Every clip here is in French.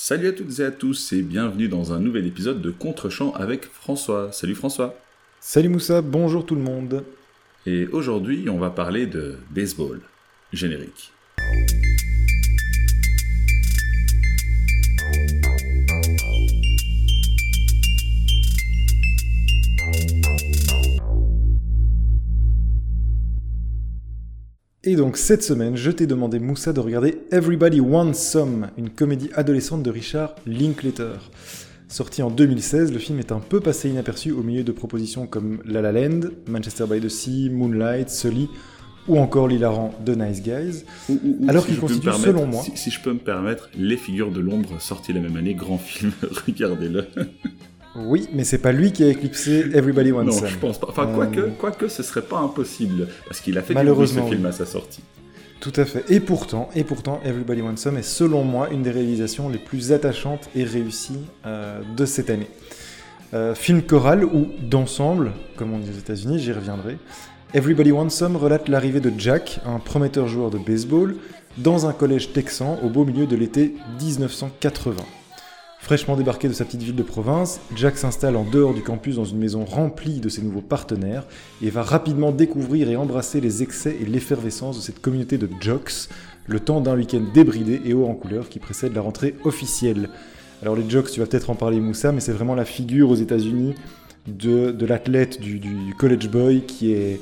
Salut à toutes et à tous et bienvenue dans un nouvel épisode de Contre-champ avec François. Salut François. Salut Moussa, bonjour tout le monde. Et aujourd'hui, on va parler de baseball. Générique. Et donc cette semaine, je t'ai demandé Moussa de regarder Everybody Wants Some, une comédie adolescente de Richard Linklater. Sorti en 2016, le film est un peu passé inaperçu au milieu de propositions comme La La Land, Manchester by the Sea, Moonlight, Sully ou encore l'hilarant The Nice Guys, alors qu'il constitue selon moi... Si, si, je peux me permettre, Les Figures de l'Ombre, sorti la même année, grand film, regardez-le. Oui, mais c'est pas lui qui a éclipsé Everybody Wants non, Some. je pense pas. Enfin, quoique, Euh, quoique, ce serait pas impossible, parce qu'il a fait du Malheureusement, ce film à sa sortie. Tout à fait. Et pourtant, et pourtant, Everybody Wants Some est selon moi une des réalisations les plus attachantes et réussies euh, de cette année. Euh, film choral ou d'ensemble, comme on dit aux États-Unis, j'y reviendrai. Everybody Wants Some relate l'arrivée de Jack, un prometteur joueur de baseball, dans un collège texan au beau milieu de l'été 1980. Fraîchement débarqué de sa petite ville de province, Jack s'installe en dehors du campus dans une maison remplie de ses nouveaux partenaires et va rapidement découvrir et embrasser les excès et l'effervescence de cette communauté de jocks, le temps d'un week-end débridé et haut en couleur qui précède la rentrée officielle. Alors les jocks, tu vas peut-être en parler Moussa, mais c'est vraiment la figure aux États-Unis de, de l'athlète, du, college boy qui est,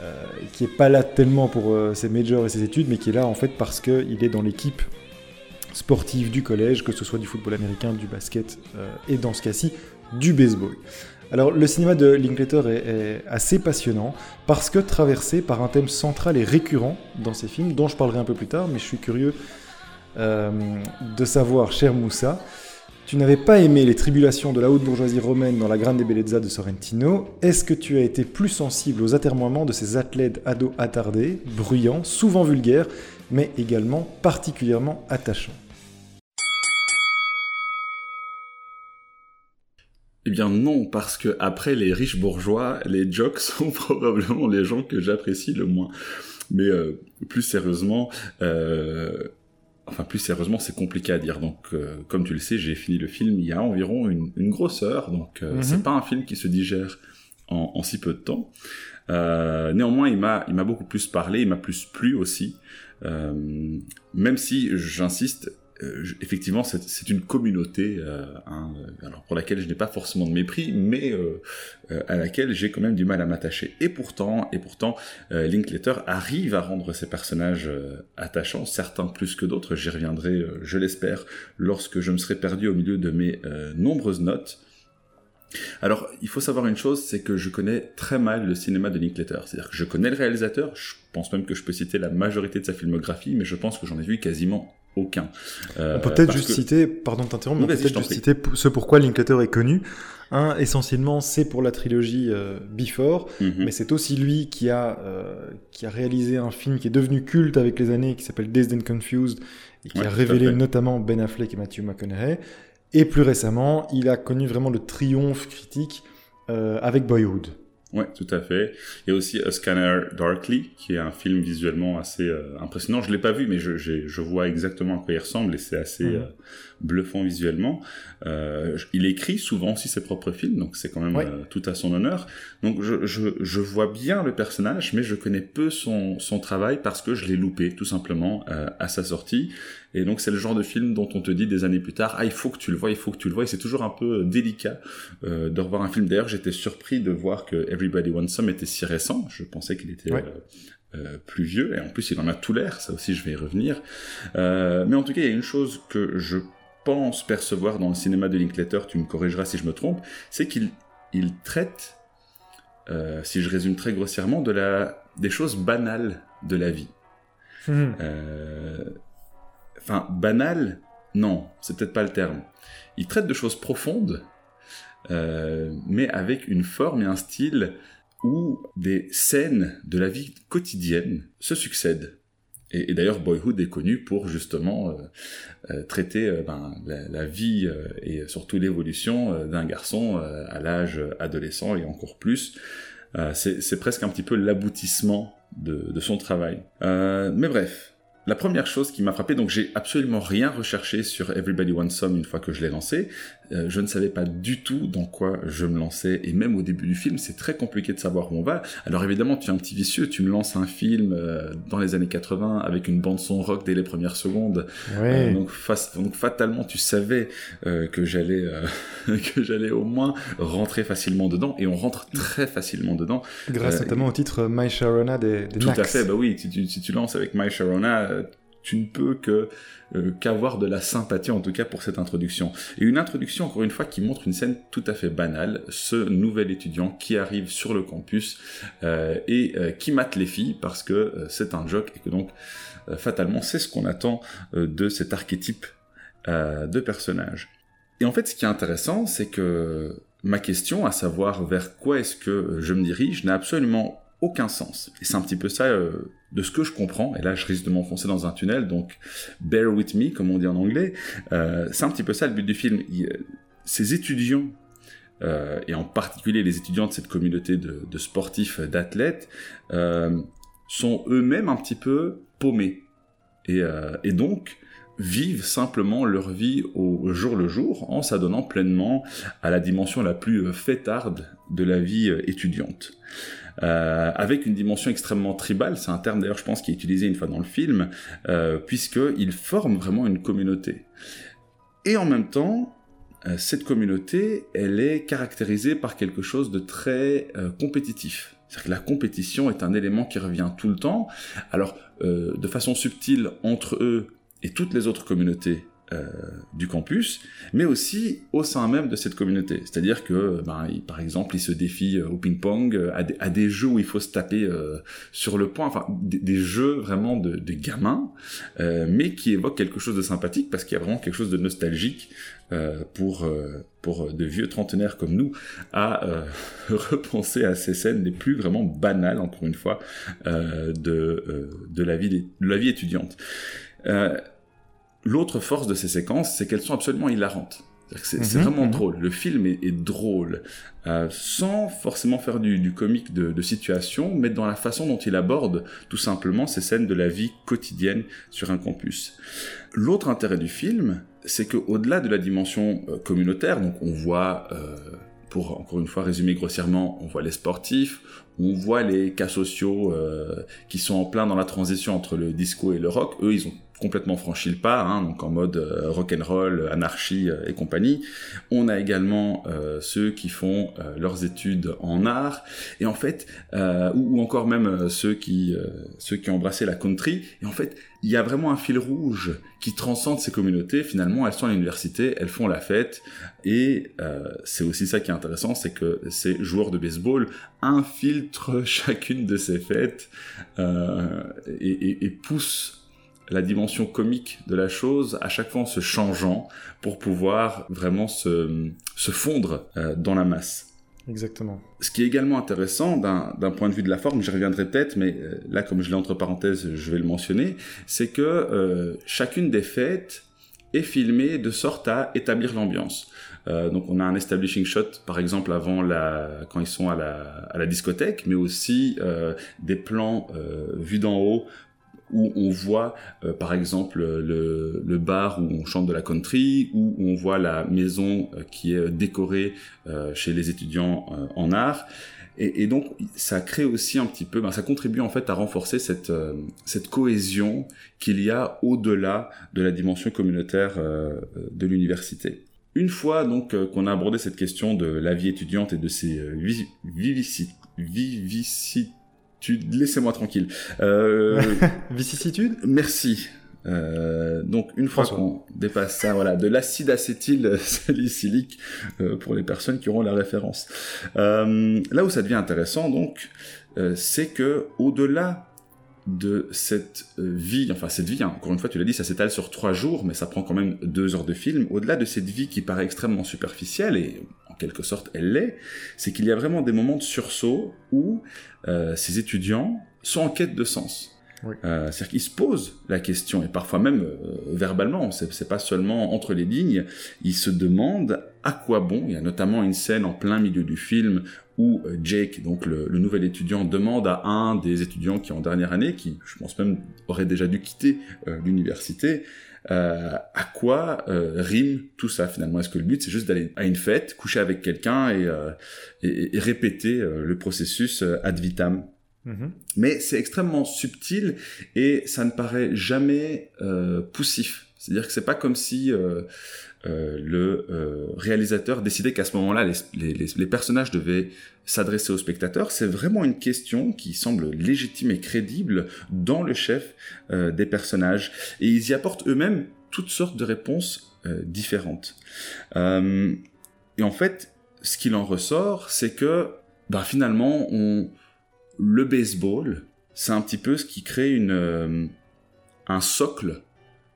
euh, qui est pas là tellement pour euh, ses majors et ses études, mais qui est là en fait parce qu'il est dans l'équipe sportive du collège, que ce soit du football américain, du basket euh, et dans ce cas-ci du baseball. Alors le cinéma de Linklater est, est assez passionnant parce que traversé par un thème central et récurrent dans ses films, dont je parlerai un peu plus tard, mais je suis curieux euh, de savoir, cher Moussa, tu n'avais pas aimé les tribulations de la haute bourgeoisie romaine dans la Grande Bellezza de Sorrentino. Est-ce que tu as été plus sensible aux atermoiements de ces athlètes ados attardés, bruyants, souvent vulgaires, mais également particulièrement attachants? Eh bien non, parce que après les riches bourgeois, les jocks sont probablement les gens que j'apprécie le moins. Mais euh, plus sérieusement, euh, enfin plus sérieusement, c'est compliqué à dire. Donc, euh, comme tu le sais, j'ai fini le film il y a environ une, une grosse heure, donc euh, Mhm. c'est pas un film qui se digère en, en si peu de temps. Euh, néanmoins, il m'a, il m'a beaucoup plus parlé, il m'a plus plu aussi. Euh, même si, j'insiste, euh, effectivement, c'est, une communauté, euh, hein, euh, pour laquelle je n'ai pas forcément de mépris, mais à laquelle j'ai quand même du mal à m'attacher. Et pourtant, et pourtant, Linklater arrive à rendre ses personnages attachants, certains plus que d'autres. J'y reviendrai, je l'espère, lorsque je me serai perdu au milieu de mes nombreuses notes. Alors, il faut savoir une chose, c'est que je connais très mal le cinéma de Linklater. C'est-à-dire que je connais le réalisateur, je pense même que je peux citer la majorité de sa filmographie, mais je pense que j'en ai vu quasiment aucun. Euh, On peut peut-être parce juste que- citer, pardon de t'interrompre, mais on peut peut-être juste prie. citer ce pourquoi Linklater est connu. Un, essentiellement, c'est pour la trilogie euh, Before, Mhm. mais c'est aussi lui qui a, euh, qui a réalisé un film qui est devenu culte avec les années, qui s'appelle Dazed and Confused, et qui Ouais, a révélé notamment Ben Affleck et Matthew McConaughey. Et plus récemment, il a connu vraiment le triomphe critique euh, avec Boyhood. Ouais, tout à fait. Il y a aussi A Scanner Darkly, qui est un film visuellement assez euh, impressionnant. Je l'ai pas vu, mais je, je vois exactement à quoi il ressemble et c'est assez Mhm. euh, bluffant visuellement. Euh, il écrit souvent aussi ses propres films, donc c'est quand même euh, tout à son honneur. Donc je, je, je vois bien le personnage, mais je connais peu son, son travail parce que je l'ai loupé tout simplement euh, à sa sortie. Et donc c'est le genre de film dont on te dit des années plus tard, ah il faut que tu le vois, il faut que tu le vois. Et c'est toujours un peu délicat euh, de revoir un film. D'ailleurs, j'étais surpris de voir que Everybody Wants Some était si récent. Je pensais qu'il était euh, euh, plus vieux, et en plus, il en a tout l'air. Ça aussi, je vais y revenir. Euh, mais en tout cas, il y a une chose que je pense percevoir dans le cinéma de Linklater, tu me corrigeras si je me trompe, c'est qu'il il traite, euh, si je résume très grossièrement, de la, des choses banales de la vie. Euh, Enfin, banal, non, c'est peut-être pas le terme. Il traite de choses profondes, euh, mais avec une forme et un style où des scènes de la vie quotidienne se succèdent. Et, d'ailleurs, Boyhood est connu pour justement euh, euh, traiter euh, ben, la, vie et surtout l'évolution d'un garçon à l'âge adolescent et encore plus. C'est presque un petit peu l'aboutissement de, de son travail. Mais bref, la première chose qui m'a frappé, donc j'ai absolument rien recherché sur Everybody Wants Some une fois que je l'ai lancé. Euh, je ne savais pas du tout dans quoi je me lançais, et même au début du film, c'est très compliqué de savoir où on va. Alors évidemment, tu es un petit vicieux, tu me lances un film euh, dans les années 80 avec une bande son rock dès les premières secondes. Ouais. Euh, donc, donc, fatalement, tu savais que j'allais que j'allais au moins rentrer facilement dedans, et on rentre très facilement dedans. Grâce notamment au titre My Sharona des, des Tout Nax. à fait, bah oui, si tu, si tu lances avec My Sharona, tu ne peux que euh, qu'avoir de la sympathie en tout cas pour cette introduction. Et une introduction encore une fois qui montre une scène tout à fait banale, ce nouvel étudiant qui arrive sur le campus euh, et euh, qui mate les filles parce que c'est un joke et que donc fatalement c'est ce qu'on attend de cet archétype de personnage. Et en fait ce qui est intéressant c'est que ma question, à savoir vers quoi est-ce que je me dirige, n'a absolument aucun sens. Et c'est un petit peu ça de ce que je comprends, et là je risque de m'enfoncer dans un tunnel, donc bear with me, comme on dit en anglais, euh, c'est un petit peu ça le but du film. Il, ces étudiants, euh, et en particulier les étudiants de cette communauté de, sportifs, d'athlètes, euh, sont eux-mêmes un petit peu paumés. Et, euh, et donc, vivent simplement leur vie au jour le jour en s'adonnant pleinement à la dimension la plus fêtarde de la vie étudiante. Euh, avec une dimension extrêmement tribale, c'est un terme d'ailleurs je pense qui est utilisé une fois dans le film, euh, puisqu'ils forment vraiment une communauté. Et en même temps, euh, cette communauté, elle est caractérisée par quelque chose de très euh, compétitif. C'est-à-dire que la compétition est un élément qui revient tout le temps. Alors, euh, de façon subtile, entre eux et toutes les autres communautés euh, du campus, mais aussi au sein même de cette communauté. C'est-à-dire que, ben, il, par exemple, ils se défient au ping-pong, à, à, des jeux où il faut se taper euh, sur le point, enfin, des, jeux vraiment de, de gamins, euh, mais qui évoquent quelque chose de sympathique parce qu'il y a vraiment quelque chose de nostalgique euh, pour pour de vieux trentenaires comme nous à repenser à ces scènes les plus vraiment banales, encore une fois, de de la vie de la vie étudiante. L'autre force de ces séquences, c'est qu'elles sont absolument hilarantes. C'est mmh, vraiment mmh. drôle. Le film est, est drôle, euh, sans forcément faire du, du comique de, de, situation, mais dans la façon dont il aborde tout simplement ces scènes de la vie quotidienne sur un campus. L'autre intérêt du film, c'est qu'au-delà de la dimension euh, communautaire, donc on voit, euh, pour encore une fois résumer grossièrement, on voit les sportifs, on voit les cas sociaux euh, qui sont en plein dans la transition entre le disco et le rock. Eux, ils ont complètement franchi le pas, hein, donc en mode euh, rock and roll, anarchie euh, et compagnie. On a également euh, ceux qui font euh, leurs études en art et en fait, euh, ou, encore même ceux qui ceux qui ont embrassé la country. Et en fait, il y a vraiment un fil rouge qui transcende ces communautés. Finalement, elles sont à l'université, elles font la fête et c'est aussi ça qui est intéressant, c'est que ces joueurs de baseball infiltrent chacune de ces fêtes et poussent la dimension comique de la chose à chaque fois en se changeant pour pouvoir vraiment se, se fondre euh, dans la masse. Exactement. Ce qui est également intéressant d'un point de vue de la forme, j'y reviendrai peut-être, mais euh, là, comme je l'ai entre parenthèses, je vais le mentionner, c'est que euh, chacune des fêtes est filmée de sorte à établir l'ambiance. Euh, donc on a un establishing shot par exemple avant la quand ils sont à la, à la discothèque, mais aussi euh, des plans euh, vus d'en haut où on voit euh, par exemple le, le, bar où on chante de la country, où on voit la maison euh, qui est décorée euh, chez les étudiants euh, en art. Et, et, donc ça crée aussi un petit peu, ben, ça contribue en fait à renforcer cette, euh, cette cohésion qu'il y a au-delà de la dimension communautaire de l'université. Une fois donc qu'on a abordé cette question de la vie étudiante et de ses vivicitudes, vivicitudes Laissez-moi tranquille. Euh... Vicissitude? Merci. Euh, donc une fois qu'on dépasse ça, voilà, de l'acide acétyl salicylique euh, pour les personnes qui auront la référence. Euh, là où ça devient intéressant, donc, c'est que au-delà de cette vie, enfin cette vie, hein, encore une fois, tu l'as dit, ça s'étale sur trois jours, mais ça prend quand même deux heures de film. Au-delà de cette vie qui paraît extrêmement superficielle et en quelque sorte elle l'est, c'est qu'il y a vraiment des moments de sursaut où euh, ces étudiants sont en quête de sens. Oui. Euh, C'est-à-dire qu'ils se posent la question, et parfois même euh, verbalement, c'est pas seulement entre les lignes, ils se demandent à quoi bon. Il y a notamment une scène en plein milieu du film où Jake, donc le, nouvel étudiant, demande à un des étudiants qui est en dernière année, qui je pense même aurait déjà dû quitter l'université, euh, à quoi euh, rime tout ça finalement Est-ce que le but c'est juste d'aller à une fête, coucher avec quelqu'un et, euh, et, répéter le processus ad vitam? Mm-hmm. Mais c'est extrêmement subtil et ça ne paraît jamais poussif. C'est-à-dire que c'est pas comme si euh, le euh, réalisateur décidait qu'à ce moment-là, les, personnages devaient s'adresser aux spectateurs. C'est vraiment une question qui semble légitime et crédible dans le chef euh, des personnages. Et ils y apportent eux-mêmes toutes sortes de réponses différentes. et en fait, ce qu'il en ressort, c'est que bah, finalement, le baseball, c'est un petit peu ce qui crée un socle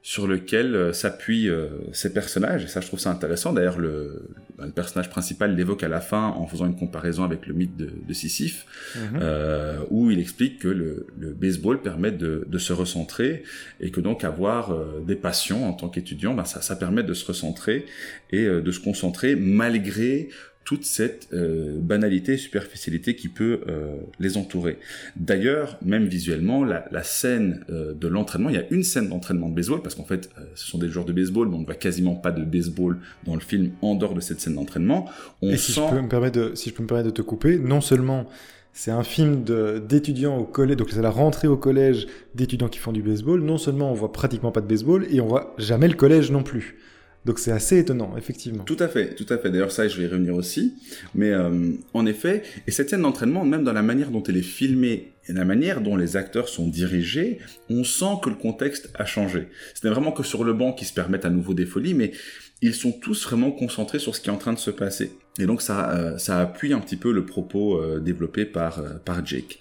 sur lequel euh, s'appuient euh, ces personnages. Et ça, je trouve ça intéressant. D'ailleurs, le, bah, le, personnage principal l'évoque à la fin en faisant une comparaison avec le mythe de, de Sisyphe, mhm. euh, où il explique que le, le baseball permet de, de, se recentrer et que donc avoir euh, des passions en tant qu'étudiant, bah, ça, ça permet de se recentrer et de se concentrer malgré toute cette euh, banalité, superficialité qui peut euh, les entourer. D'ailleurs, même visuellement, la, la scène euh, de l'entraînement, il y a une scène d'entraînement de baseball, parce qu'en fait, euh, ce sont des joueurs de baseball, mais on ne voit quasiment pas de baseball dans le film en dehors de cette scène d'entraînement. On Et si, je peux me permettre de, si je peux me permettre de te couper, non seulement c'est un film d'étudiants au collège, donc c'est la rentrée au collège d'étudiants qui font du baseball. Non seulement on voit pratiquement pas de baseball, et on voit jamais le collège non plus. Donc c'est assez étonnant, effectivement. Tout à fait, tout à fait. D'ailleurs, ça, je vais y revenir aussi. Mais euh, en effet, et cette scène d'entraînement, même dans la manière dont elle est filmée et la manière dont les acteurs sont dirigés, on sent que le contexte a changé. Ce n'est vraiment que sur le banc qu'ils se permettent à nouveau des folies, mais ils sont tous vraiment concentrés sur ce qui est en train de se passer. Et donc ça, euh, ça appuie un petit peu le propos euh, développé par, par Jake.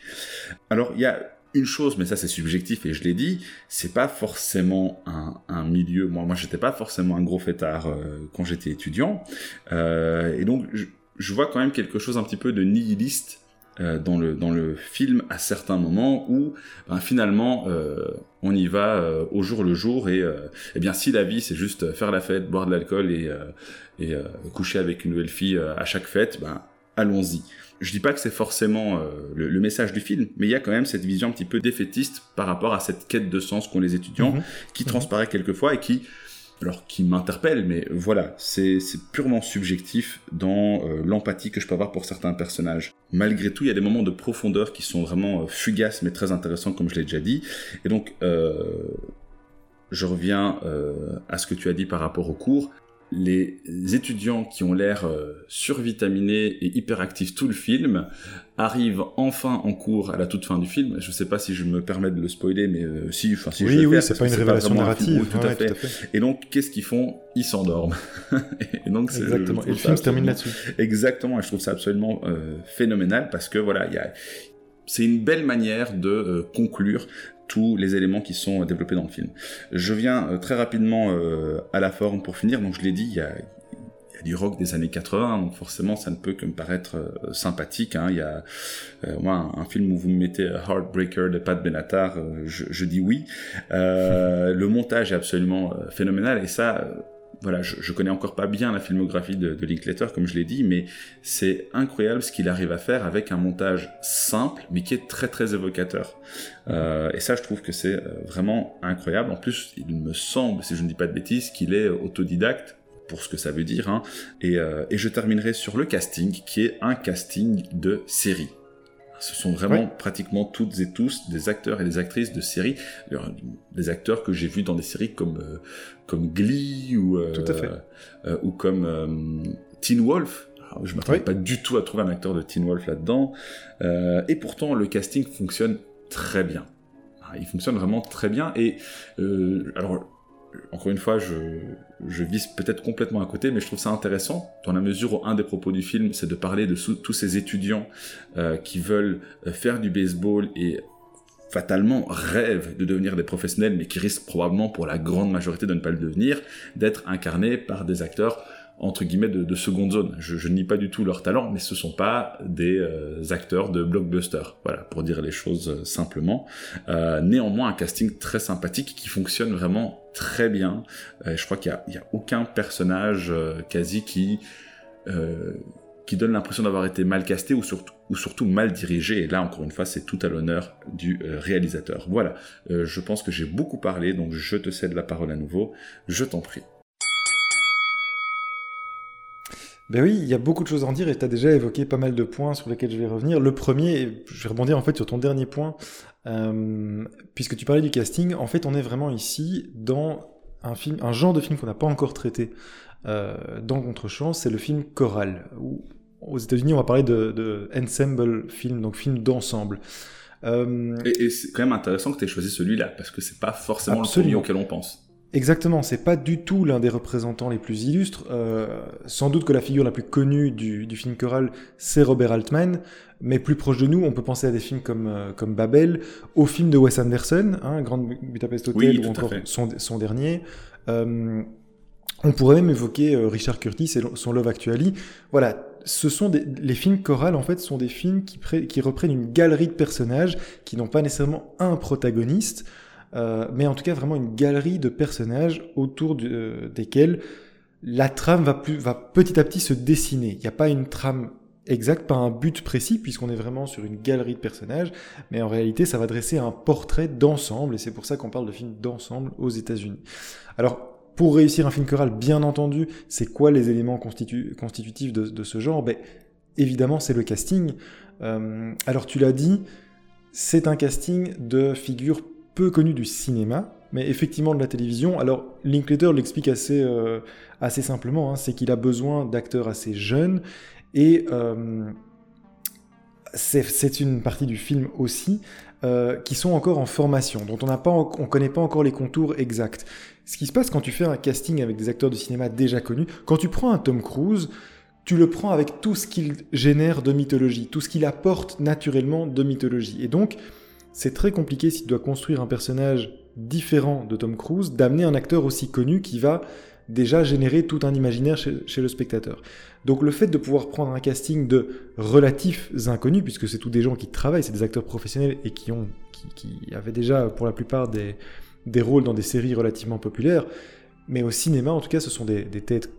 Alors il y a une chose, mais ça c'est subjectif et je l'ai dit, c'est pas forcément un, un, milieu. Moi, moi, j'étais pas forcément un gros fêtard euh, quand j'étais étudiant, euh, et donc je, je, vois quand même quelque chose un petit peu de nihiliste euh, dans le dans le film à certains moments où ben, finalement euh, on y va euh, au jour le jour et eh bien si la vie c'est juste faire la fête, boire de l'alcool et et coucher avec une nouvelle fille à chaque fête, ben allons-y. Je dis pas que c'est forcément euh, le, message du film, mais il y a quand même cette vision un petit peu défaitiste par rapport à cette quête de sens qu'ont les étudiants, mhm. qui transparaît quelquefois et qui, alors qui m'interpelle, mais voilà, c'est purement subjectif dans euh, l'empathie que je peux avoir pour certains personnages. Malgré tout, il y a des moments de profondeur qui sont vraiment euh, fugaces mais très intéressants, comme je l'ai déjà dit. Et donc, je reviens à ce que tu as dit par rapport au cours les étudiants qui ont l'air euh, survitaminés et hyperactifs tout le film arrivent enfin en cours à la toute fin du film. Je ne sais pas si je me permets de le spoiler, mais euh, si, enfin si oui, je oui, c'est pas une révélation narrative. tout, à fait. Et donc, qu'est-ce qu'ils font? Ils s'endorment. et donc, exactement. Et le film se termine là-dessus. Exactement. Et je trouve ça absolument euh, phénoménal parce que voilà, il y a c'est une belle manière de euh, conclure tous les éléments qui sont développés dans le film. Je viens euh, très rapidement euh, à la forme pour finir. Donc je l'ai dit, il y a, du rock des années 80, donc forcément ça ne peut que me paraître euh, sympathique. Hein. Il y a moi un, film où vous me mettez Heartbreaker de Pat Benatar, je, dis oui. le montage est absolument phénoménal et ça voilà, je, je, connais encore pas bien la filmographie de, de Linklater, comme je l'ai dit, mais c'est incroyable ce qu'il arrive à faire avec un montage simple, mais qui est très très évocateur. Euh, et ça, je trouve que c'est euh, vraiment incroyable. En plus, il me semble, si je ne dis pas de bêtises, qu'il est autodidacte pour ce que ça veut dire. Hein. Euh, et je terminerai sur le casting, qui est un casting de série. Ce sont vraiment pratiquement toutes et tous des acteurs et des actrices de séries, des acteurs que j'ai vus dans des séries comme euh, comme Glee ou euh, euh, ou comme Teen Wolf. Alors, je m'attendais pas du tout à trouver un acteur de Teen Wolf là-dedans, et pourtant le casting fonctionne très bien. Il fonctionne vraiment très bien. Et alors encore une fois, je, vise peut-être complètement à côté, mais je trouve ça intéressant, dans la mesure où un des propos du film, c'est de parler de tous ces étudiants euh, qui veulent euh, faire du baseball et fatalement rêvent de devenir des professionnels, mais qui risquent probablement pour la grande majorité de ne pas le devenir, d'être incarnés par des acteurs entre guillemets de, de seconde zone. Je, je, nie pas du tout leur talent, mais ce sont pas des euh, acteurs de blockbuster. Voilà, pour dire les choses euh, simplement. Euh, néanmoins, un casting très sympathique qui fonctionne vraiment très bien. je crois qu'il y, a, aucun personnage quasi qui donne l'impression d'avoir été mal casté ou surtout, ou surtout mal dirigé. Et là, encore une fois, c'est tout à l'honneur du réalisateur. Voilà, je pense que j'ai beaucoup parlé, donc je te cède la parole à nouveau. Je t'en prie. Ben oui, il y a beaucoup de choses à en dire et tu as déjà évoqué pas mal de points sur lesquels je vais revenir. Le premier, je vais rebondir en fait sur ton dernier point, euh, puisque tu parlais du casting. En fait, on est vraiment ici dans un film, un genre de film qu'on n'a pas encore traité euh, dans Contre-champ, c'est le film choral. Où, aux États-Unis, on va parler de, de ensemble film, donc film d'ensemble. Euh, et, et c'est quand même intéressant que tu aies choisi celui-là, parce que c'est pas forcément le premier auquel on pense. Exactement, c'est pas du tout l'un des représentants les plus illustres. Euh, sans doute que la figure la plus connue du, du film choral, c'est Robert Altman, mais plus proche de nous, on peut penser à des films comme, euh, comme Babel, au film de Wes Anderson, hein, Grand Budapest Hotel, ou encore son, son, dernier. Euh, on pourrait même évoquer euh, Richard Curtis et son Love Actually. Voilà, ce sont des, les films chorales en fait sont des films qui, qui reprennent une galerie de personnages qui n'ont pas nécessairement un protagoniste. Euh, mais en tout cas vraiment une galerie de personnages autour euh, desquels la trame va, plus, va petit à petit se dessiner. Il n'y a pas une trame exacte, pas un but précis, puisqu'on est vraiment sur une galerie de personnages, mais en réalité, ça va dresser un portrait d'ensemble, et c'est pour ça qu'on parle de film d'ensemble aux États-Unis. Alors, pour réussir un film choral, bien entendu, c'est quoi les éléments constitutifs de, de, ce genre? Ben, Évidemment, c'est le casting. Euh, alors, tu l'as dit, c'est un casting de figures peu connu du cinéma, mais effectivement de la télévision. Alors Linklater l'explique assez, euh, assez simplement, hein, c'est qu'il a besoin d'acteurs assez jeunes, et euh, c'est une partie du film aussi, euh, qui sont encore en formation, dont on ne connaît pas encore les contours exacts. Ce qui se passe quand tu fais un casting avec des acteurs de cinéma déjà connus, quand tu prends un Tom Cruise, tu le prends avec tout ce qu'il génère de mythologie, tout ce qu'il apporte naturellement de mythologie. Et donc, c'est très compliqué si tu dois construire un personnage différent de Tom Cruise, d'amener un acteur aussi connu qui va déjà générer tout un imaginaire chez, le spectateur. Donc le fait de pouvoir prendre un casting de relatifs inconnus, puisque c'est tous des gens qui travaillent, c'est des acteurs professionnels et qui, ont, qui, avaient déjà pour la plupart des, des, rôles dans des séries relativement populaires, mais au cinéma en tout cas ce sont des, des têtes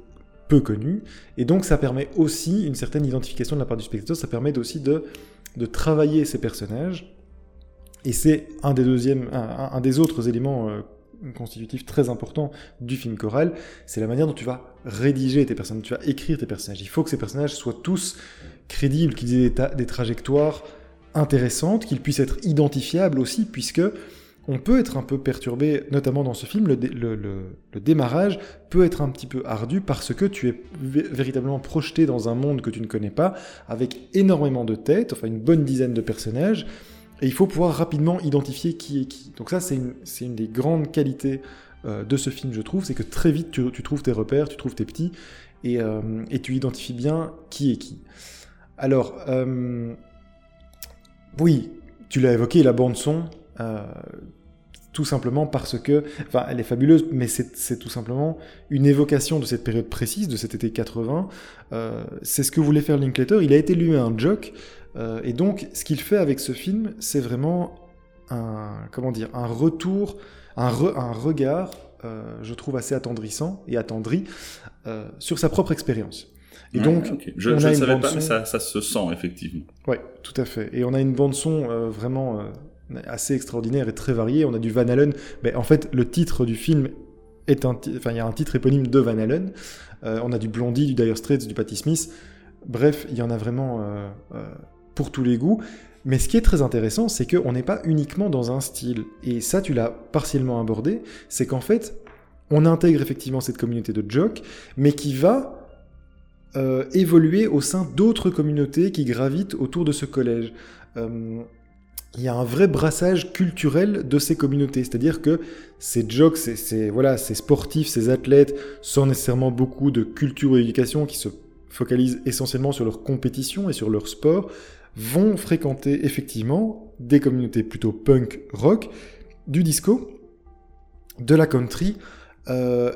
peu connues, et donc ça permet aussi une certaine identification de la part du spectateur, ça permet aussi de, de travailler ces personnages et c'est un des autres éléments euh, constitutifs très importants du film choral, c'est la manière dont tu vas rédiger tes personnages, tu vas écrire tes personnages. Il faut que ces personnages soient tous crédibles, qu'ils aient des, trajectoires intéressantes, qu'ils puissent être identifiables aussi, puisque on peut être un peu perturbé, notamment dans ce film, le, le, démarrage peut être un petit peu ardu parce que tu es véritablement projeté dans un monde que tu ne connais pas, avec énormément de têtes, enfin une bonne dizaine de personnages, et il faut pouvoir rapidement identifier qui est qui. Donc ça, c'est une, des grandes qualités euh, de ce film, je trouve, c'est que très vite, tu, trouves tes repères, tu trouves tes petits, et, euh, tu identifies bien qui est qui. Alors, euh, oui, tu l'as évoqué, la bande son, tout simplement parce que, enfin, elle est fabuleuse, mais c'est tout simplement une évocation de cette période précise, de cet été 80. Euh, c'est ce que voulait faire Linklater. Il a été lui un joke, euh, et donc, ce qu'il fait avec ce film, c'est vraiment un, comment dire, un retour, un, un regard, euh, je trouve assez attendrissant et attendri euh, sur sa propre expérience. Et donc, je ne savais pas, mais ça, ça, se sent effectivement. Oui, tout à fait. Et on a une bande son euh, vraiment assez extraordinaire et très variée. On a du Van Allen. Mais en fait, le titre du film est un, enfin, il y a un titre éponyme de Van Allen. On a du Blondie, du Dire Straits, du Patti Smith. Bref, il y en a vraiment pour tous les goûts. Mais ce qui est très intéressant, c'est qu'on n'est pas uniquement dans un style. Et ça, tu l'as partiellement abordé. C'est qu'en fait, on intègre effectivement cette communauté de jock, mais qui va euh, évoluer au sein d'autres communautés qui gravitent autour de ce collège. Euh, il y a un vrai brassage culturel de ces communautés, c'est-à-dire que ces jocks, ces, voilà, ces sportifs, ces athlètes, sans nécessairement beaucoup de culture ou d'éducation, qui se focalisent essentiellement sur leur compétition et sur leur sport, vont fréquenter effectivement des communautés plutôt punk rock, du disco, de la country, euh,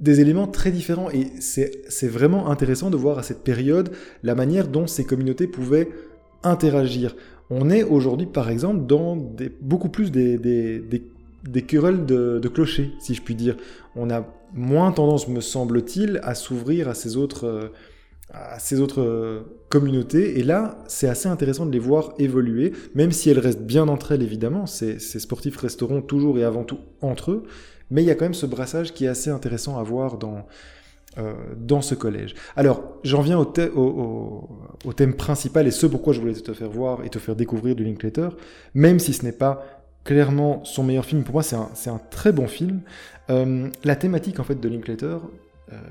des éléments très différents. Et c'est vraiment intéressant de voir à cette période la manière dont ces communautés pouvaient interagir. On est aujourd'hui, par exemple, dans beaucoup plus des, des, des, querelles de, de, clochers, si je puis dire. On a moins tendance, me semble-t-il, à s'ouvrir à ces autres... Euh, à ces autres communautés. Et là, c'est assez intéressant de les voir évoluer, même si elles restent bien entre elles, évidemment. Ces, sportifs resteront toujours et avant tout entre eux. Mais il y a quand même ce brassage qui est assez intéressant à voir dans, euh, dans ce collège. Alors, j'en viens au, thème principal et ce pourquoi je voulais te faire voir et te faire découvrir du Linklater, même si ce n'est pas clairement son meilleur film. Pour moi, c'est un, un, très bon film. Euh, la thématique en fait de Linklater, euh,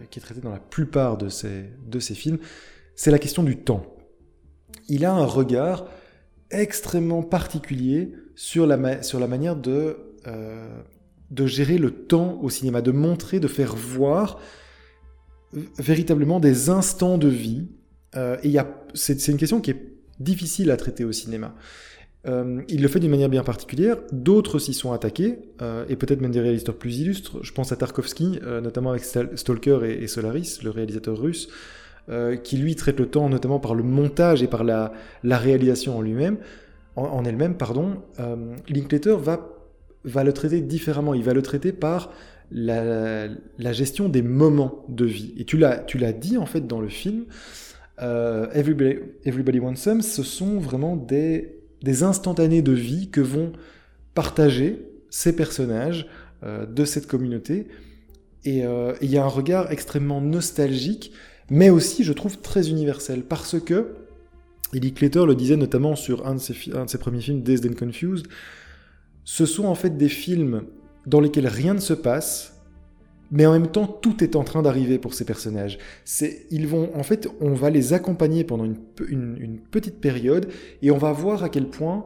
qui est traitée dans la plupart de ses, de films, c'est la question du temps. Il a un regard extrêmement particulier sur la, sur la manière de, euh, de gérer le temps au cinéma, de montrer, de faire voir véritablement des instants de vie. Euh, et c'est une question qui est difficile à traiter au cinéma. Euh, il le fait d'une manière bien particulière, d'autres s'y sont attaqués, euh, et peut-être même des réalisateurs plus illustres. Je pense à Tarkovsky, euh, notamment avec Stalker et, Solaris, le réalisateur russe, qui lui traite le temps notamment par le montage et par la, réalisation en lui-même, en, elle-même, pardon. Linklater va, le traiter différemment. Il va le traiter par la, gestion des moments de vie. Et tu l'as, dit en fait dans le film, Everybody, Everybody, Wants Some, ce sont vraiment des, des instantanés de vie que vont partager ces personnages euh, de cette communauté. Et euh, il y a un regard extrêmement nostalgique, mais aussi, je trouve, très universel, parce que, Eddie Claytor le disait notamment sur un de ses, un de ses premiers films, Dazed and Confused, ce sont en fait des films dans lesquels rien ne se passe, mais en même temps tout est en train d'arriver pour ces personnages. C'est, ils vont, en fait, on va les accompagner pendant une, petite période et on va voir à quel point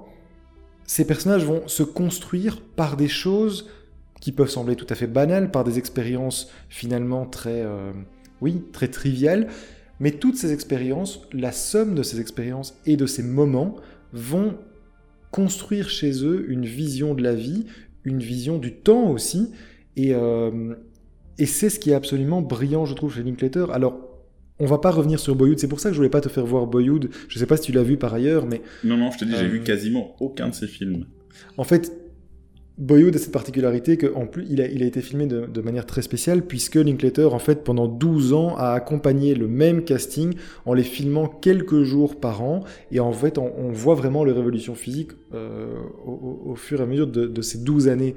ces personnages vont se construire par des choses qui peuvent sembler tout à fait banales, par des expériences finalement très, euh, oui, très triviales. Mais toutes ces expériences, la somme de ces expériences et de ces moments vont construire chez eux une vision de la vie, une vision du temps aussi. Et, euh, et c'est ce qui est absolument brillant, je trouve, chez Linklater. Alors, on va pas revenir sur Boyhood, c'est pour ça que je voulais pas te faire voir Boyhood. Je sais pas si tu l'as vu par ailleurs, mais. Non, non, je te dis, euh... j'ai vu quasiment aucun de ses films. En fait, Boyhood a cette particularité qu'en plus, il a, il a été filmé de, de, manière très spéciale, puisque Linklater, en fait, pendant 12 ans, a accompagné le même casting en les filmant quelques jours par an. Et en fait, on, on voit vraiment les révolutions physiques euh, au, au, fur et à mesure de, de ces 12 années.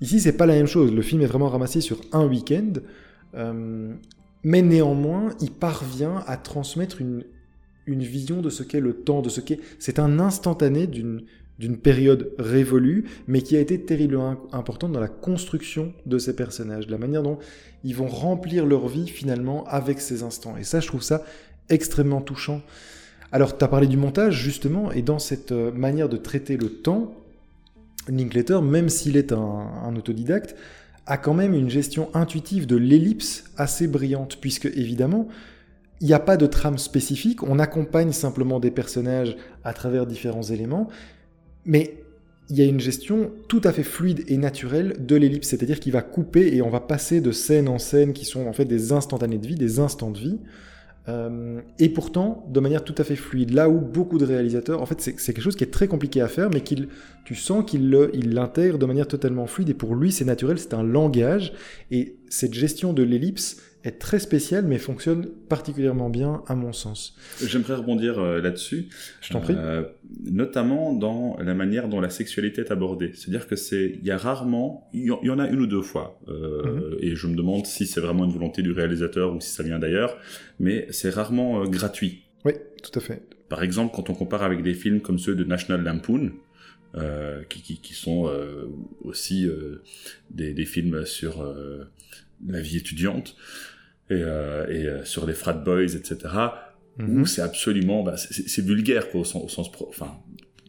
Ici, c'est pas la même chose. Le film est vraiment ramassé sur un week-end. Euh, mais néanmoins, il parvient à transmettre une, vision de ce qu'est le temps, de ce qu'est. C'est un instantané d'une période révolue, mais qui a été terriblement importante dans la construction de ces personnages, de la manière dont ils vont remplir leur vie finalement avec ces instants. Et ça, je trouve ça extrêmement touchant. Alors, tu as parlé du montage, justement, et dans cette manière de traiter le temps, Linklater, même s'il est un, autodidacte, a quand même une gestion intuitive de l'ellipse assez brillante, puisque évidemment, il n'y a pas de trame spécifique, on accompagne simplement des personnages à travers différents éléments, mais il y a une gestion tout à fait fluide et naturelle de l'ellipse, c'est-à-dire qu'il va couper et on va passer de scène en scène qui sont en fait des instantanés de vie, des instants de vie, euh, et pourtant de manière tout à fait fluide. Là où beaucoup de réalisateurs, en fait, c'est quelque chose qui est très compliqué à faire, mais qu'il, tu sens qu'il l'intègre de manière totalement fluide, et pour lui c'est naturel, c'est un langage, et cette gestion de l'ellipse, est très spécial, mais fonctionne particulièrement bien à mon sens. J'aimerais rebondir euh, là-dessus. Je t'en prie. Euh, notamment dans la manière dont la sexualité est abordée. C'est-à-dire que c'est, il y a rarement, il y en a une ou deux fois, euh, mm-hmm. et je me demande si c'est vraiment une volonté du réalisateur ou si ça vient d'ailleurs, mais c'est rarement gratuit. Oui, tout à fait. Par exemple, quand on compare avec des films comme ceux de National Lampoon, euh, qui, qui, qui, sont euh, aussi euh, des, des, films sur la vie étudiante et, et sur les frat boys, etc. Mm -hmm. Où c'est absolument, bah, c'est vulgaire quoi, au sens, au sens pro, enfin,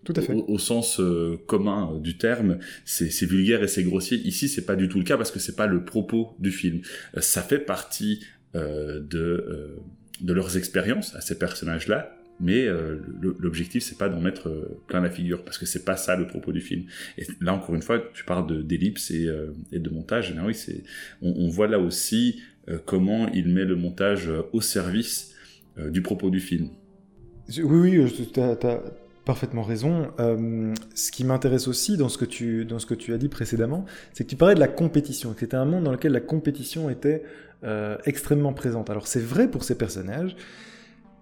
tout à fait. Au, au sens euh, commun du terme, c'est vulgaire et c'est grossier. Ici, c'est pas du tout le cas parce que c'est pas le propos du film. Euh, ça fait partie euh, de de leurs expériences à ces personnages-là, mais euh, l'objectif c'est pas d'en mettre euh, plein la figure parce que c'est pas ça le propos du film et là encore une fois tu parles d'ellipse et, euh, et, de montage et bien oui c'est on, on, voit là aussi euh, comment il met le montage au service euh, du propos du film oui oui tu as, parfaitement raison ce qui m'intéresse aussi dans ce que tu dans ce que tu as dit précédemment c'est que tu parlais de la compétition que c'était un monde dans lequel la compétition était extrêmement présente. Alors c'est vrai pour ces personnages,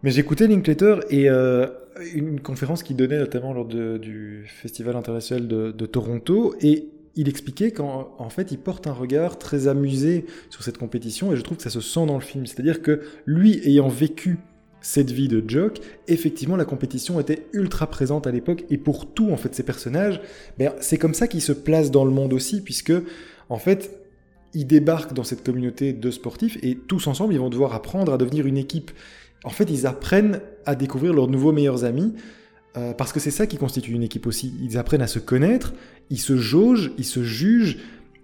mais j'écoutais Linklater et une conférence qu'il donnait notamment lors du Festival international de, de Toronto, et il expliquait qu'en fait, il porte un regard très amusé sur cette compétition, et je trouve que ça se sent dans le film. C'est-à-dire que lui, ayant vécu cette vie de jock, effectivement, la compétition était ultra présente à l'époque, et pour tous, en fait, ces personnages, ben, c'est comme ça qu'ils se placent dans le monde aussi, puisque, en fait, ils débarquent dans cette communauté de sportifs, et tous ensemble, ils vont devoir apprendre à devenir une équipe. En fait, ils apprennent à découvrir leurs nouveaux meilleurs amis, euh, parce que c'est ça qui constitue une équipe aussi. Ils apprennent à se connaître, ils se jaugent, ils se jugent,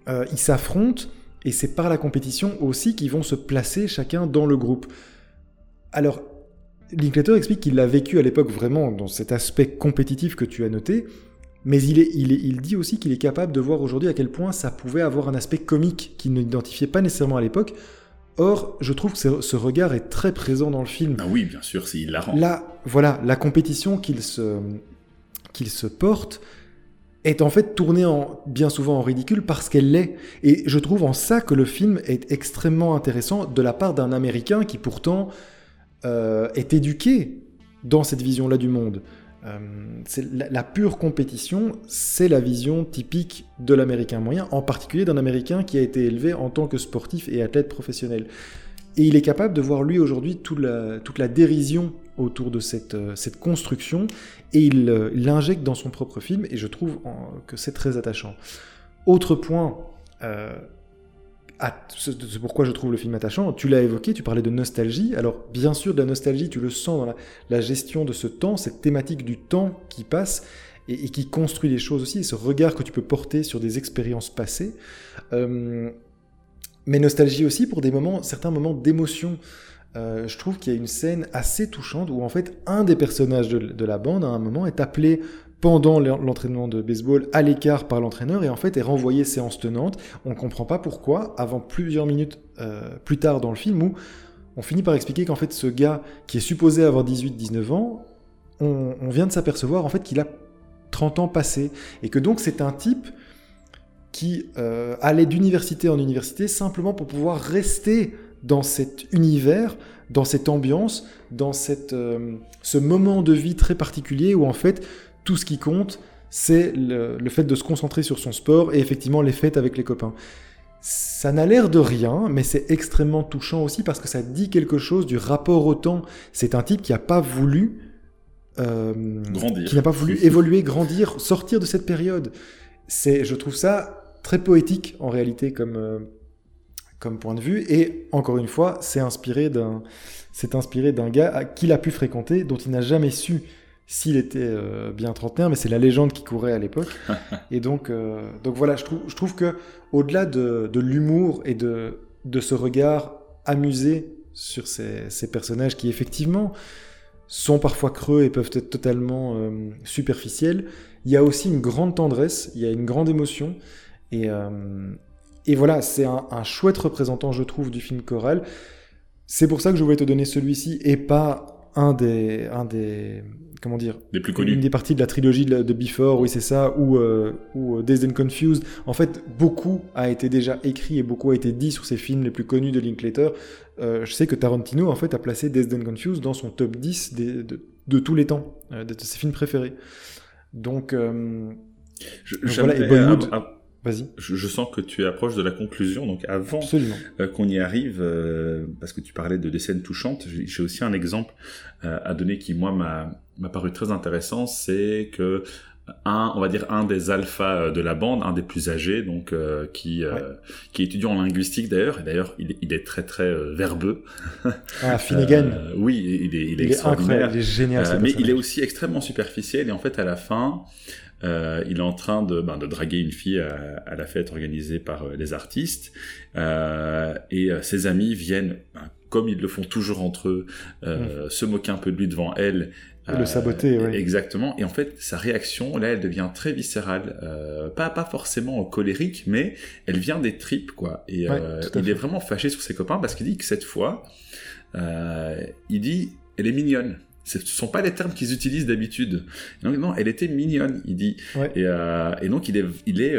euh, ils s'affrontent, et c'est par la compétition aussi qu'ils vont se placer chacun dans le groupe. Alors, Linklater explique qu'il l'a vécu à l'époque vraiment dans cet aspect compétitif que tu as noté, mais il, est, il, il dit aussi qu'il est capable de voir aujourd'hui à quel point ça pouvait avoir un aspect comique qu'il n'identifiait pas nécessairement à l'époque, Or, je trouve que ce, regard est très présent dans le film. Ah oui, bien sûr, c'est hilarant. Là, voilà, la compétition qu'il se, qu'il se porte est en fait tournée en, bien souvent en ridicule parce qu'elle l'est. Et je trouve en ça que le film est extrêmement intéressant de la part d'un Américain qui pourtant euh, est éduqué dans cette vision-là du monde. Euh, la, pure compétition, c'est la vision typique de l'Américain moyen, en particulier d'un Américain qui a été élevé en tant que sportif et athlète professionnel. Et il est capable de voir lui aujourd'hui toute la, dérision autour de cette, euh, construction, et il euh, l'injecte dans son propre film, et je trouve que c'est très attachant. Autre point c'est pourquoi je trouve le film attachant. Tu l'as évoqué, tu parlais de nostalgie. Alors, bien sûr, de la nostalgie, tu le sens dans la, gestion de ce temps, cette thématique du temps qui passe et, qui construit les choses aussi, ce regard que tu peux porter sur des expériences passées. Euh, mais nostalgie aussi pour des moments, certains moments d'émotion. Euh, je trouve qu'il y a une scène assez touchante où en fait un des personnages de la bande à un moment est appelé pendant l'entraînement de baseball à l'écart par l'entraîneur et en fait est renvoyé séance tenante. On ne comprend pas pourquoi avant plusieurs minutes euh, plus tard dans le film où on finit par expliquer qu'en fait ce gars qui est supposé avoir 18-19 ans, on, vient de s'apercevoir en fait qu'il a 30 ans passés et que donc c'est un type qui euh, allait d'université en université simplement pour pouvoir rester dans cet univers, dans cette ambiance, dans cette, euh, ce moment de vie très particulier où en fait tout ce qui compte, c'est le, fait de se concentrer sur son sport et effectivement les fêtes avec les copains. Ça n'a l'air de rien, mais c'est extrêmement touchant aussi parce que ça dit quelque chose du rapport au temps. C'est un type qui n'a pas voulu euh, grandir, qui n'a pas voulu évoluer, grandir, sortir de cette période. C'est, je trouve ça très poétique en réalité comme euh, comme point de vue. Et encore une fois, c'est inspiré d'un, c'est inspiré d'un gars qu'il a pu fréquenter, dont il n'a jamais su s'il était euh, bien trentenaire, mais c'est la légende qui courait à l'époque. et donc, euh, donc voilà, je trouve, je trouve que au-delà de, de l'humour et de, de ce regard amusé sur ces, ces, personnages qui effectivement sont parfois creux et peuvent être totalement euh, superficiels, il y a aussi une grande tendresse, il y a une grande émotion. Et, et voilà, c'est un, un, chouette représentant, je trouve, du film choral. C'est pour ça que je voulais te donner celui-ci et pas un des, un des, comment dire les plus connus. une des parties de la trilogie de, Before oui c'est ça ou euh, ou euh, Dazed and Confused. En fait beaucoup a été déjà écrit et beaucoup a été dit sur ces films les plus connus de Linklater. Euh, je sais que Tarantino en fait a placé Dazed and Confused dans son top 10 de, tous les temps de, ses films préférés. Donc, je, voilà et Vas-y. Je, sens que tu approches de la conclusion, donc avant qu'on y arrive, parce que tu parlais de des scènes touchantes, j'ai aussi un exemple à donner qui moi m'a paru très intéressant, c'est que un, on va dire un des alphas euh, de la bande, un des plus âgés, donc euh, qui euh, qui est étudiant en linguistique d'ailleurs, et d'ailleurs il, il, est très très verbeux. Ah, Finnegan. oui, il est il est, il extraordinaire, il est génial. mais il est aussi extrêmement superficiel et en fait à la fin. Euh, il est en train de, ben, de draguer une fille à, à, la fête organisée par les artistes euh, et ses amis viennent, ben, comme ils le font toujours entre eux, euh, se moquer un peu de lui devant elle le saboter, oui. Exactement. Et en fait, sa réaction, là, elle devient très viscérale. Euh, pas, pas forcément colérique, mais elle vient des tripes, quoi. Et euh, il est vraiment fâché sur ses copains parce qu'il dit que cette fois, euh, il dit, elle est mignonne. Ce sont pas les termes qu'ils utilisent d'habitude. Donc non, elle était mignonne, il dit. Et, euh, et, donc il est, il est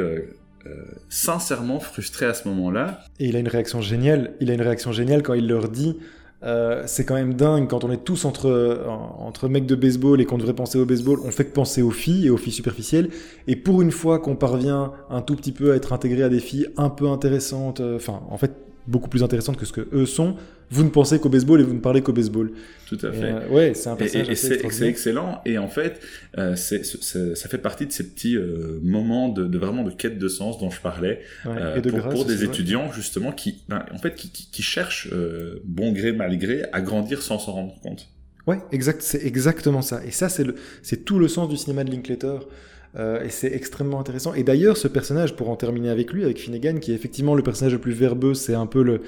sincèrement frustré à ce moment-là. Et il a une réaction géniale. Il a une réaction géniale quand il leur dit euh, c'est quand même dingue quand on est tous entre, entre mecs de baseball et qu'on devrait penser au baseball, on fait que penser aux filles et aux filles superficielles. Et pour une fois qu'on parvient un tout petit peu à être intégré à des filles un peu intéressantes, euh, enfin en fait beaucoup plus intéressantes que ce que eux sont, vous ne pensez qu'au baseball et vous ne parlez qu'au baseball. Tout à fait. Euh, ouais, c'est un personnage. Et, c'est excellent. Et en fait, euh, ça fait partie de ces petits euh, moments de, de, vraiment de quête de sens dont je parlais euh, pour, pour, des étudiants justement qui, ben, en fait, qui, qui, qui cherchent bon gré mal gré à grandir sans s'en rendre compte. Ouais, exact. C'est exactement ça. Et ça, c'est tout le sens du cinéma de Linklater. Euh, et c'est extrêmement intéressant. Et d'ailleurs, ce personnage, pour en terminer avec lui, avec Finnegan, qui est effectivement le personnage le plus verbeux, c'est un peu le,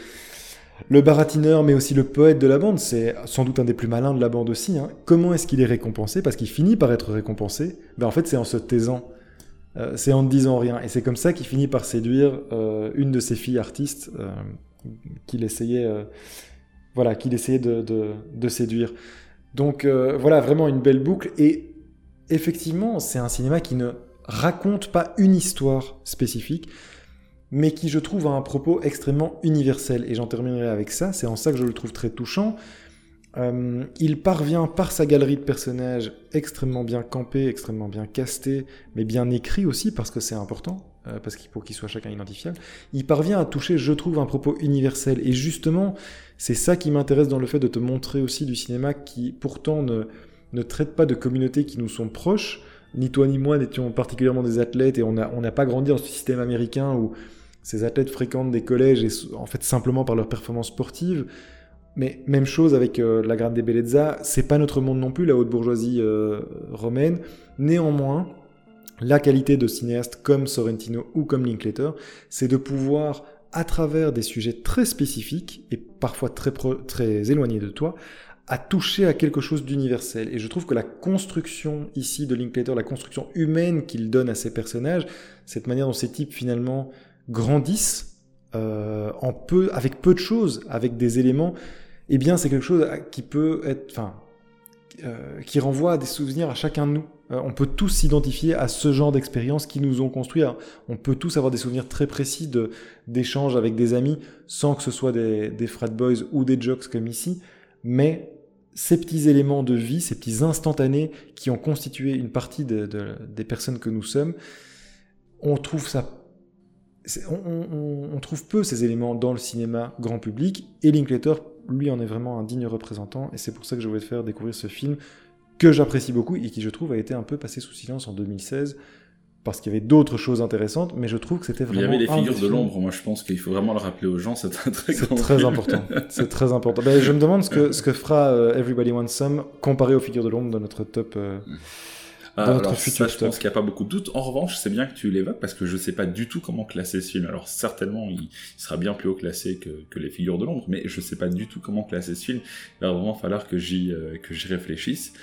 le baratineur, mais aussi le poète de la bande, c'est sans doute un des plus malins de la bande aussi. Hein. Comment est-ce qu'il est récompensé? Parce qu'il finit par être récompensé. Ben, en fait, c'est en se taisant. Euh, c'est en ne disant rien. Et c'est comme ça qu'il finit par séduire euh, une de ses filles artistes qu'il essayait, voilà, qu'il essayait de, de, de, séduire. Donc voilà, vraiment une belle boucle. Et effectivement, c'est un cinéma qui ne raconte pas une histoire spécifique, mais qui, je trouve, a un propos extrêmement universel. Et j'en terminerai avec ça, c'est en ça que je le trouve très touchant. Euh, il parvient par sa galerie de personnages extrêmement bien campés, extrêmement bien castés, mais bien écrits aussi, parce que c'est important, euh, parce qu'il pour qu'ils soient chacun identifiable. Il parvient à toucher, je trouve, un propos universel. Et justement, c'est ça qui m'intéresse dans le fait de te montrer aussi du cinéma qui, pourtant, ne, ne traite pas de communautés qui nous sont proches. Ni toi ni moi n'étions particulièrement des athlètes et on n'a pas grandi dans ce système américain où ces athlètes fréquentent des collèges et en fait simplement par leur performance sportive. Mais même chose avec euh, la Grande Bellezza, c'est pas notre monde non plus, la haute bourgeoisie euh, romaine. Néanmoins, la qualité de cinéaste comme Sorrentino ou comme Linklater, c'est de pouvoir, à travers des sujets très spécifiques et parfois très éloignés de toi, à toucher à quelque chose d'universel. Et je trouve que la construction ici de Linklater, la construction humaine qu'il donne à ses personnages, cette manière dont ces types finalement grandissent euh, en peu, avec peu de choses, avec des éléments, eh bien c'est quelque chose qui peut être, enfin, euh, qui renvoie à des souvenirs à chacun de nous. Euh, on peut tous s'identifier à ce genre d'expériences qui nous ont construit. on peut tous avoir des souvenirs très précis d'échanges avec des amis, sans que ce soit des, des frat boys ou des jokes comme ici, mais ces petits éléments de vie, ces petits instantanés qui ont constitué une partie de, de, des personnes que nous sommes, on trouve ça on, on, trouve peu ces éléments dans le cinéma grand public, et Linklater, lui, en est vraiment un digne représentant, et c'est pour ça que je voulais te faire découvrir ce film que j'apprécie beaucoup et qui, je trouve, a été un peu passé sous silence en 2016 parce qu'il y avait d'autres choses intéressantes, mais je trouve que c'était vraiment. Il y avait les figures de l'ombre, moi je pense qu'il faut vraiment le rappeler aux gens, c'est un très C'est très important. c'est très important. Ben, je me demande ce que, ce que fera euh, Everybody Wants Some comparé aux figures de l'ombre dans notre top. Euh, ah, dans notre futur ça, je pense qu'il n'y a pas beaucoup de doutes. En revanche, c'est bien que tu l'évoques parce que je ne sais pas du tout comment classer ce film. Alors certainement, il, sera bien plus haut classé que, que les figures de l'ombre, mais je ne sais pas du tout comment classer ce film. Il va vraiment falloir que j'y euh, que j'y réfléchisse.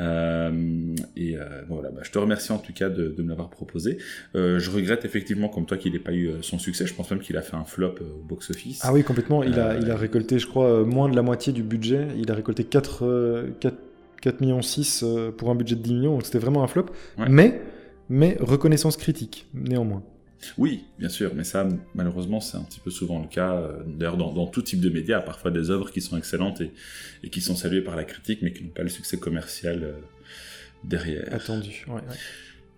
Euh, et euh, voilà, bah, je te remercie en tout cas de, de me l'avoir proposé. Euh, je regrette effectivement, comme toi, qu'il n'ait pas eu son succès. Je pense même qu'il a fait un flop au box-office. Ah oui, complètement. Il a, il a récolté, je crois, moins de la moitié du budget. Il a récolté 4, 4 4 millions 6 pour un budget de 10 millions, donc c'était vraiment un flop. Ouais. Mais, mais reconnaissance critique, néanmoins. Oui, bien sûr, mais ça, malheureusement, c'est un petit peu souvent le cas. D'ailleurs, dans, dans, tout type de médias, parfois des œuvres qui sont excellentes et, et, qui sont saluées par la critique, mais qui n'ont pas le succès commercial euh, derrière. Attendu, ouais, ouais.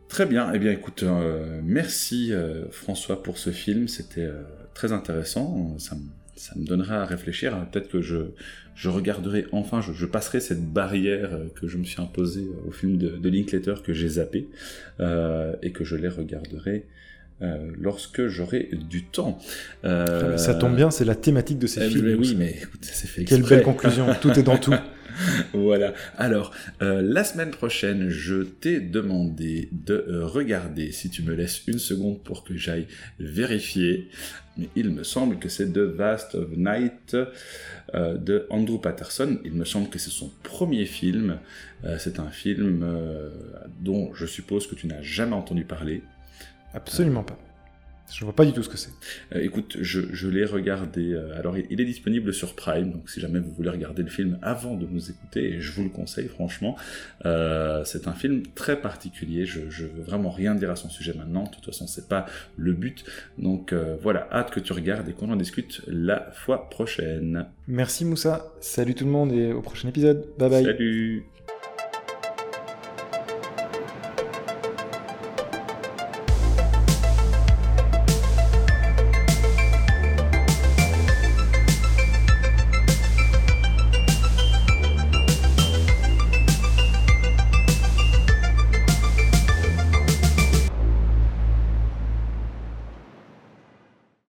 Très bien, eh bien écoute, euh, merci euh, François pour ce film, c'était très intéressant, ça me ça me donnera à réfléchir. Peut-être que je, je regarderai enfin, je, je, passerai cette barrière que je me suis imposée au film de, de Linklater que j'ai zappé euh, et que je les regarderai. Euh, lorsque j'aurai du temps. Euh... Ça tombe bien, c'est la thématique de ces euh, films. Oui, mais écoute, ça s'est fait exprès. Quelle belle conclusion, tout est dans tout. voilà. Alors, euh, la semaine prochaine, je t'ai demandé de euh, regarder, si tu me laisses une seconde pour que j'aille vérifier, mais il me semble que c'est The Vast of Night euh, de Andrew Patterson. Il me semble que c'est son premier film. C'est un film dont je suppose que tu n'as jamais entendu parler. Absolument pas. Je vois pas du tout ce que c'est. Euh, écoute, je, je l'ai regardé. euh, alors, il il est disponible sur Prime, donc si jamais vous voulez regarder le film avant de nous écouter, et je vous le conseille franchement, euh, c'est un film très particulier. Je, je veux vraiment rien dire à son sujet maintenant. De toute façon, c'est pas le but. Donc voilà, hâte que tu regardes et qu'on en discute la fois prochaine. Merci Moussa. Salut tout le monde et au prochain épisode. Bye bye. Salut.